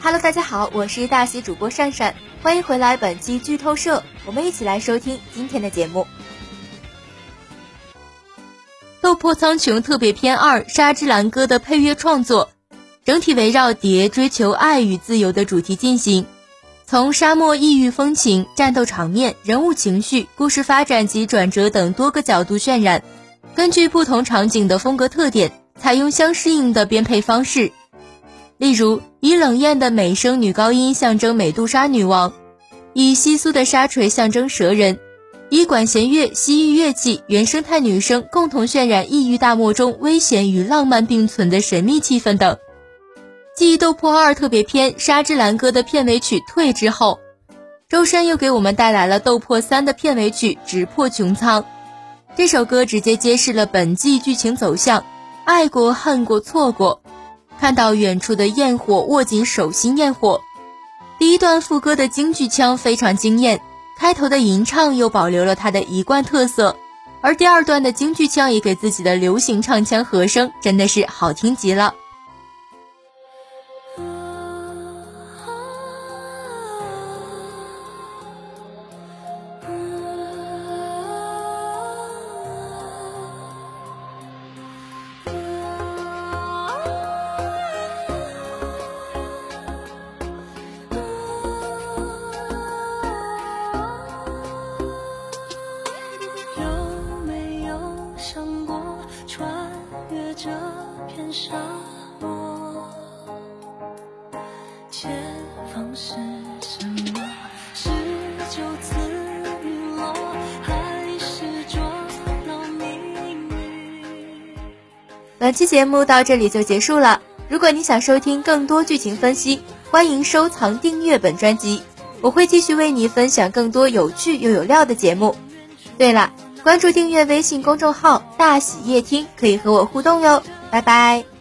Hello，大家好，我是大喜主播善善，欢迎回来本期剧透社，我们一起来收听今天的节目。《斗破苍穹特别篇二：沙之蓝歌》的配乐创作，整体围绕蝶追求爱与自由的主题进行。从沙漠异域风情、战斗场面、人物情绪、故事发展及转折等多个角度渲染，根据不同场景的风格特点，采用相适应的编配方式。例如，以冷艳的美声女高音象征美杜莎女王，以稀疏的沙锤象征蛇人，以管弦乐、西域乐器、原生态女声共同渲染异域大漠中危险与浪漫并存的神秘气氛等。继《斗破二》特别篇《沙之蓝歌》的片尾曲《退》之后，周深又给我们带来了《斗破三》的片尾曲《直破穹苍》。这首歌直接揭示了本季剧情走向：爱过、恨过、错过。看到远处的焰火，握紧手心，焰火。第一段副歌的京剧腔非常惊艳，开头的吟唱又保留了他的一贯特色，而第二段的京剧腔也给自己的流行唱腔和声，真的是好听极了。沙漠，前方是什么？是就此陨落，还是撞到命运？本期节目到这里就结束了。如果你想收听更多剧情分析，欢迎收藏订阅本专辑，我会继续为你分享更多有趣又有料的节目。对了，关注订阅微信公众号“大喜夜听”，可以和我互动哟。拜拜。